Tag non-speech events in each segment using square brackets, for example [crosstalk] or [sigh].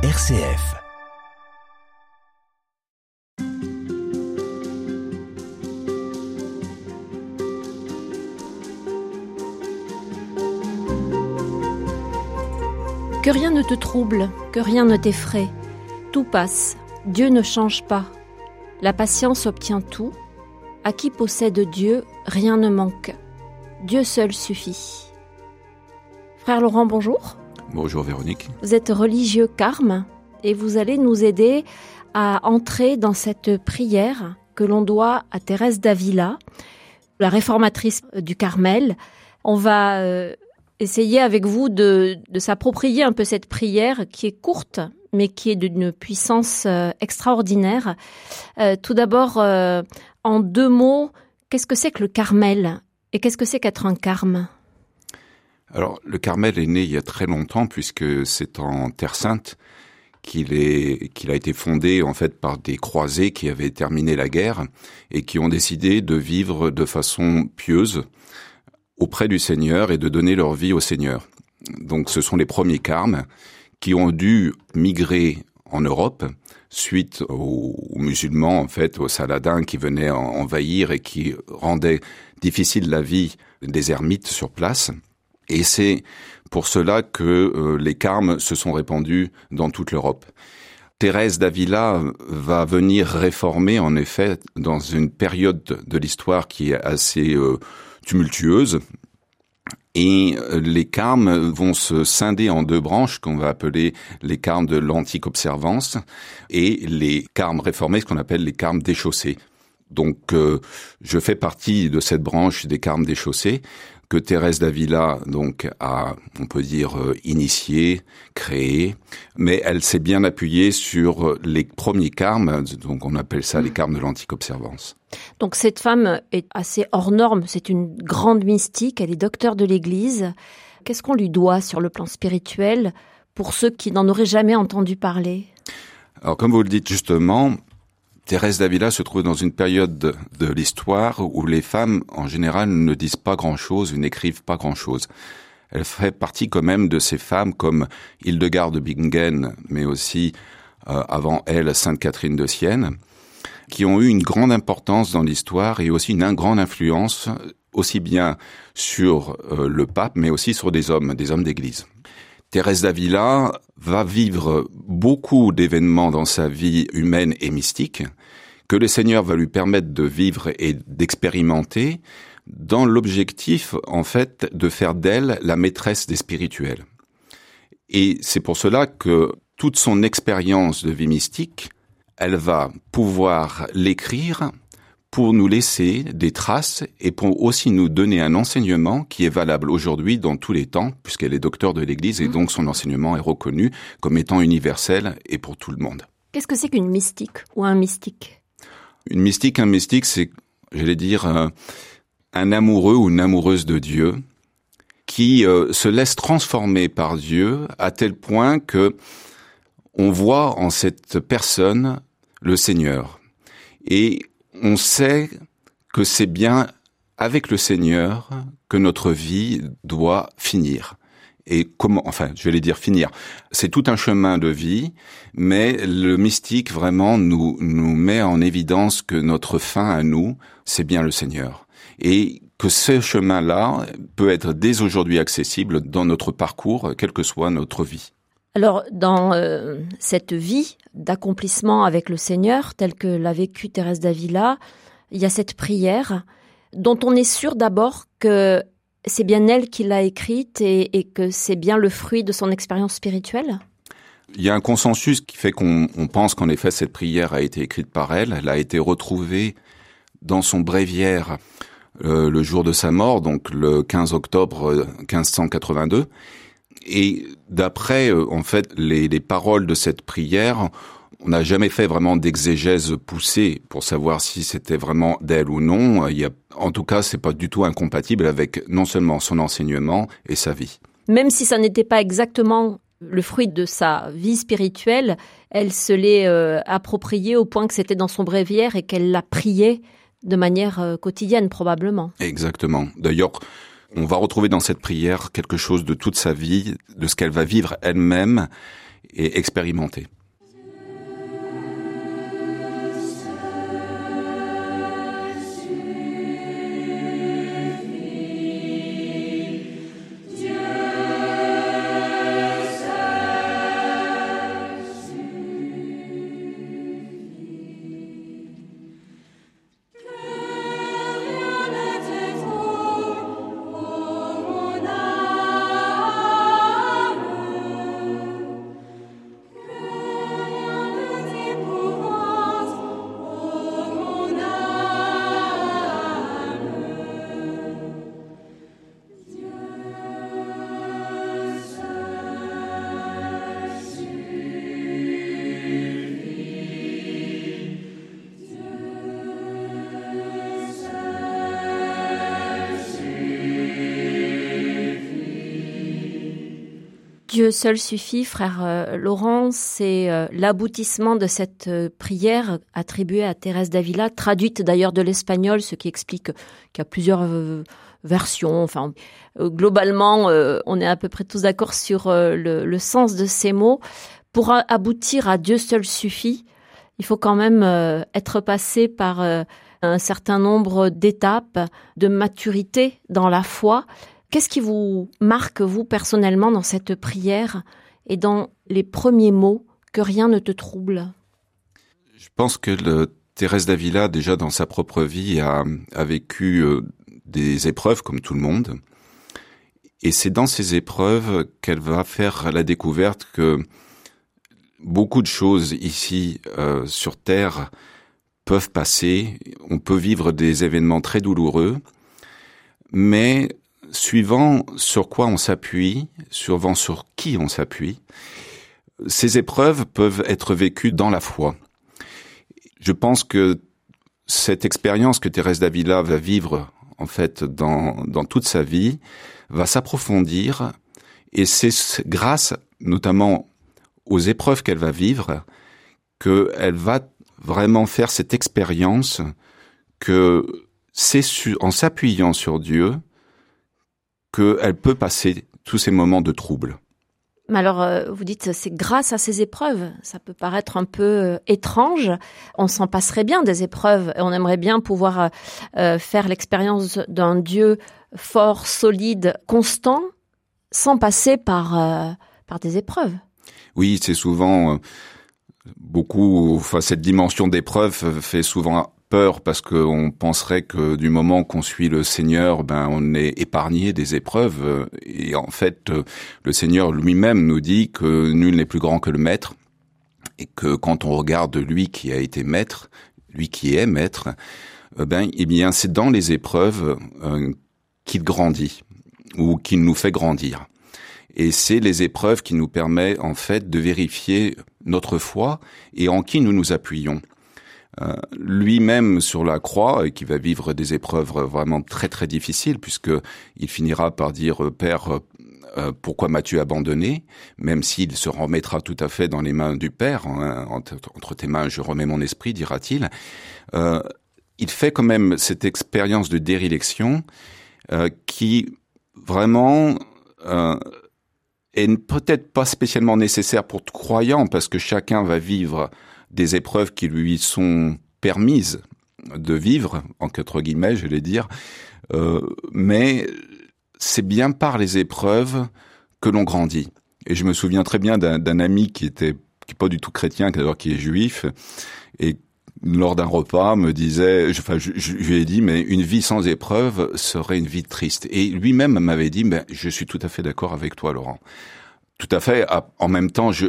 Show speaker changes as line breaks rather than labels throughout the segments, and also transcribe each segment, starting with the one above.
RCF.
Que rien ne te trouble, que rien ne t'effraie. Tout passe, Dieu ne change pas. La patience obtient tout. À qui possède Dieu, rien ne manque. Dieu seul suffit. Frère Laurent, bonjour.
Bonjour Véronique.
Vous êtes religieux carme et vous allez nous aider à entrer dans cette prière que l'on doit à Thérèse d'Avila, la réformatrice du Carmel. On va euh, essayer avec vous de, s'approprier un peu cette prière qui est courte mais qui est d'une puissance euh, extraordinaire. Euh, tout d'abord, en deux mots, qu'est-ce que c'est que le Carmel et qu'est-ce que c'est qu'être un carme
alors, le Carmel est né il y a très longtemps puisque c'est en Terre Sainte qu'il est qu'il a été fondé en fait par des croisés qui avaient terminé la guerre et qui ont décidé de vivre de façon pieuse auprès du Seigneur et de donner leur vie au Seigneur. Donc, ce sont les premiers carmes qui ont dû migrer en Europe suite aux, musulmans, en fait, aux saladins qui venaient envahir et qui rendaient difficile la vie des ermites sur place. Et c'est pour cela que euh, les carmes se sont répandus dans toute l'Europe. Thérèse d'Avila va venir réformer, en effet, dans une période de l'histoire qui est assez euh, tumultueuse. Et euh, les carmes vont se scinder en deux branches qu'on va appeler les carmes de l'antique observance et les carmes réformés, ce qu'on appelle les carmes déchaussés. Donc, je fais partie de cette branche des carmes déchaussés que Thérèse d'Avila donc a, on peut dire, euh, initié, créé, mais elle s'est bien appuyée sur les premiers carmes, donc on appelle ça les carmes de l'antique observance.
Donc cette femme est assez hors norme, c'est une grande mystique, elle est docteur de l'Église. Qu'est-ce qu'on lui doit sur le plan spirituel pour ceux qui n'en auraient jamais entendu parler?
Alors comme vous le dites justement, Thérèse d'Avila se trouve dans une période de, l'histoire où les femmes, en général, ne disent pas grand-chose, n'écrivent pas grand-chose. Elle fait partie quand même de ces femmes comme Hildegarde de Bingen, mais aussi euh, avant elle Sainte Catherine de Sienne, qui ont eu une grande importance dans l'histoire et aussi une grande influence aussi bien sur euh, le pape, mais aussi sur des hommes, des hommes d'église. Thérèse d'Avila va vivre beaucoup d'événements dans sa vie humaine et mystique que le Seigneur va lui permettre de vivre et d'expérimenter dans l'objectif, en fait, de faire d'elle la maîtresse des spirituels. Et c'est pour cela que toute son expérience de vie mystique, elle va pouvoir l'écrire pour nous laisser des traces et pour aussi nous donner un enseignement qui est valable aujourd'hui dans tous les temps, puisqu'elle est docteur de l'Église et donc son enseignement est reconnu comme étant universel et pour tout le monde.
Qu'est-ce que c'est qu'une mystique ou un mystique?
Une mystique, un mystique, c'est, j'allais dire, euh, un amoureux ou une amoureuse de Dieu qui euh, se laisse transformer par Dieu à tel point que on voit en cette personne le Seigneur. Et on sait que c'est bien avec le Seigneur que notre vie doit finir. Et comment, enfin, je vais dire finir. C'est tout un chemin de vie, mais le mystique vraiment nous, nous met en évidence que notre fin à nous, c'est bien le Seigneur. Et que ce chemin-là peut être dès aujourd'hui accessible dans notre parcours, quelle que soit notre vie.
Alors, dans euh, cette vie d'accomplissement avec le Seigneur, telle que l'a vécue Thérèse d'Avila, il y a cette prière dont on est sûr d'abord que c'est bien elle qui l'a écrite et, que c'est bien le fruit de son expérience spirituelle?
Il y a un consensus qui fait qu'on pense qu'en effet cette prière a été écrite par elle. Elle a été retrouvée dans son bréviaire euh, le jour de sa mort, donc le 15 octobre 1582. Et d'après euh, en fait les, les, paroles de cette prière, on n'a jamais fait vraiment d'exégèse poussée pour savoir si c'était vraiment d'elle ou non. Il y a, en tout cas, c'est pas du tout incompatible avec non seulement son enseignement et sa vie.
Même si ça n'était pas exactement le fruit de sa vie spirituelle, elle se l'est euh, appropriée au point que c'était dans son bréviaire et qu'elle l'a prié de manière euh, quotidienne probablement.
Exactement. D'ailleurs, on va retrouver dans cette prière quelque chose de toute sa vie, de ce qu'elle va vivre elle-même et expérimenté.
Dieu seul suffit, frère euh, Laurent, c'est euh, l'aboutissement de cette euh, prière attribuée à Thérèse d'Avila, traduite d'ailleurs de l'espagnol, ce qui explique qu'il y a plusieurs versions. Enfin, globalement, on est à peu près tous d'accord sur le, le, sens de ces mots. Pour aboutir à Dieu seul suffit, il faut quand même être passé par un certain nombre d'étapes de maturité dans la foi Qu'est-ce qui vous marque, vous, personnellement, dans cette prière et dans les premiers mots que rien ne te trouble?
Je pense que Thérèse d'Avila, déjà dans sa propre vie, a, a vécu euh, des épreuves comme tout le monde. Et c'est dans ces épreuves qu'elle va faire la découverte que beaucoup de choses ici euh, sur Terre peuvent passer. On peut vivre des événements très douloureux, mais suivant sur quoi on s'appuie, suivant sur qui on s'appuie, ces épreuves peuvent être vécues dans la foi. Je pense que cette expérience que Thérèse d'Avila va vivre en fait dans, dans toute sa vie va s'approfondir et c'est grâce notamment aux épreuves qu'elle va vivre qu'elle va vraiment faire cette expérience que c'est en s'appuyant sur Dieu qu'elle peut passer tous ces moments de trouble.
Mais alors, euh, vous dites, c'est grâce à ces épreuves. Ça peut paraître un peu euh, étrange. On s'en passerait bien des épreuves et on aimerait bien pouvoir euh, faire l'expérience d'un Dieu fort, solide, constant, sans passer par, par des épreuves.
Oui, c'est souvent beaucoup, enfin, cette dimension d'épreuve fait souvent peur parce qu'on penserait que du moment qu'on suit le Seigneur, ben on est épargné des épreuves. Et en fait, le Seigneur lui-même nous dit que nul n'est plus grand que le Maître et que quand on regarde lui qui a été Maître, lui qui est Maître, euh, ben eh bien c'est dans les épreuves euh, qu'il grandit ou qu'il nous fait grandir. Et c'est les épreuves qui nous permettent en fait de vérifier notre foi et en qui nous nous appuyons. Euh, lui-même sur la croix et qui va vivre des épreuves vraiment très très difficiles puisque il finira par dire euh, Père euh, pourquoi m'as-tu abandonné? Même s'il se remettra tout à fait dans les mains du Père, hein, entre, tes mains je remets mon esprit, dira-t-il. il fait quand même cette expérience de dérélection qui vraiment est peut-être pas spécialement nécessaire pour tout croyant parce que chacun va vivre des épreuves qui lui sont permises de vivre, en quatre guillemets, je vais dire, euh, mais c'est bien par les épreuves que l'on grandit. Et je me souviens très bien d'un ami qui était qui pas du tout chrétien, qui est juif, et lors d'un repas me disait, enfin, je, je, lui ai dit, mais une vie sans épreuve serait une vie triste. Et lui-même m'avait dit, mais je suis tout à fait d'accord avec toi, Laurent. Tout à fait. En même temps, je,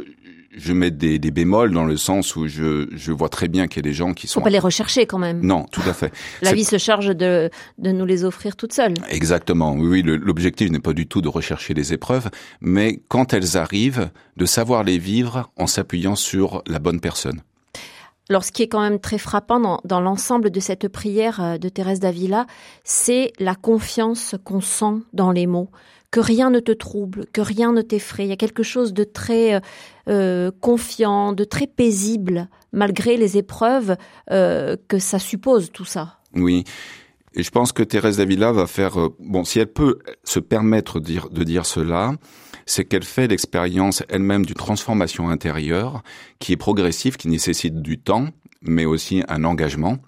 je mets des, des, bémols dans le sens où je, je vois très bien qu'il y a des gens qui sont...
Faut pas les rechercher quand même.
Non, tout à fait. [laughs]
La vie se charge de, de nous les offrir toutes seules.
Exactement. Oui, oui l'objectif n'est pas du tout de rechercher les épreuves, mais quand elles arrivent, de savoir les vivre en s'appuyant sur la bonne personne.
Alors, ce qui est quand même très frappant dans, dans l'ensemble de cette prière euh, de Thérèse d'Avila, c'est la confiance qu'on sent dans les mots que rien ne te trouble, que rien ne t'effraie. Il y a quelque chose de très euh, euh, confiant, de très paisible, malgré les épreuves euh, que ça suppose, tout ça.
Oui. Et je pense que Thérèse Davila va faire, bon, si elle peut se permettre de dire, de dire cela, c'est qu'elle fait l'expérience elle-même d'une transformation intérieure qui est progressive, qui nécessite du temps, mais aussi un engagement.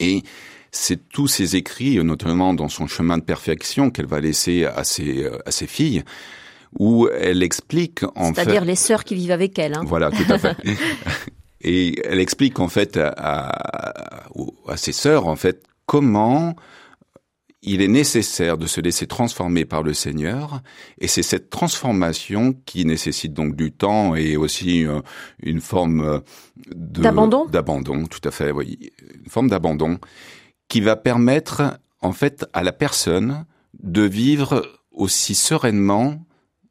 Et c'est tous ses écrits, notamment dans son chemin de perfection qu'elle va laisser à ses, euh, à ses filles, où elle explique en
fait... C'est-à-dire les sœurs qui vivent avec elle. Hein.
Voilà, tout à fait. [laughs] [laughs] Et elle explique en fait à, à, à ses sœurs en fait comment il est nécessaire de se laisser transformer par le Seigneur, et c'est cette transformation qui nécessite donc du temps et aussi euh, une forme euh,
d'abandon.
D'abandon, tout à fait, oui, une forme d'abandon qui va permettre en fait à la personne de vivre aussi sereinement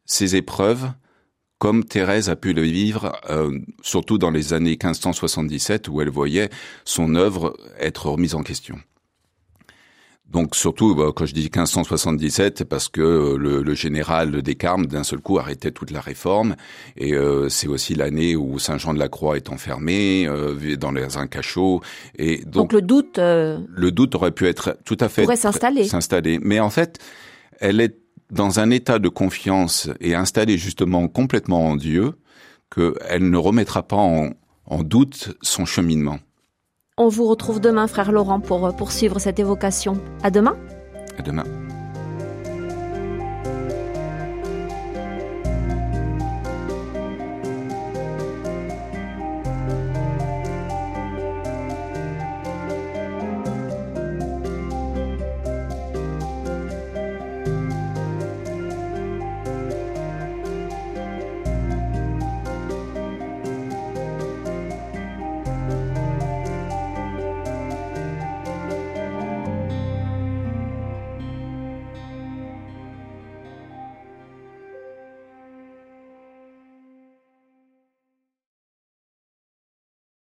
ses épreuves comme Thérèse a pu le vivre, euh, surtout dans les années 1577 où elle voyait son œuvre être remise en question. Donc surtout, bah, quand je dis 1577, c'est parce que euh, le, général des Carmes, d'un seul coup, arrêtait toute la réforme. Et euh, c'est aussi l'année où Saint Jean de la Croix est enfermé euh, dans un cachot. Et
donc, le doute...
Le doute aurait pu être tout à fait...
Pourrait s'installer.
S'installer. Mais en fait, elle est dans un état de confiance et installée justement complètement en Dieu, qu'elle ne remettra pas en doute son cheminement.
On vous retrouve demain, frère Laurent, pour poursuivre cette évocation. À demain.
À demain.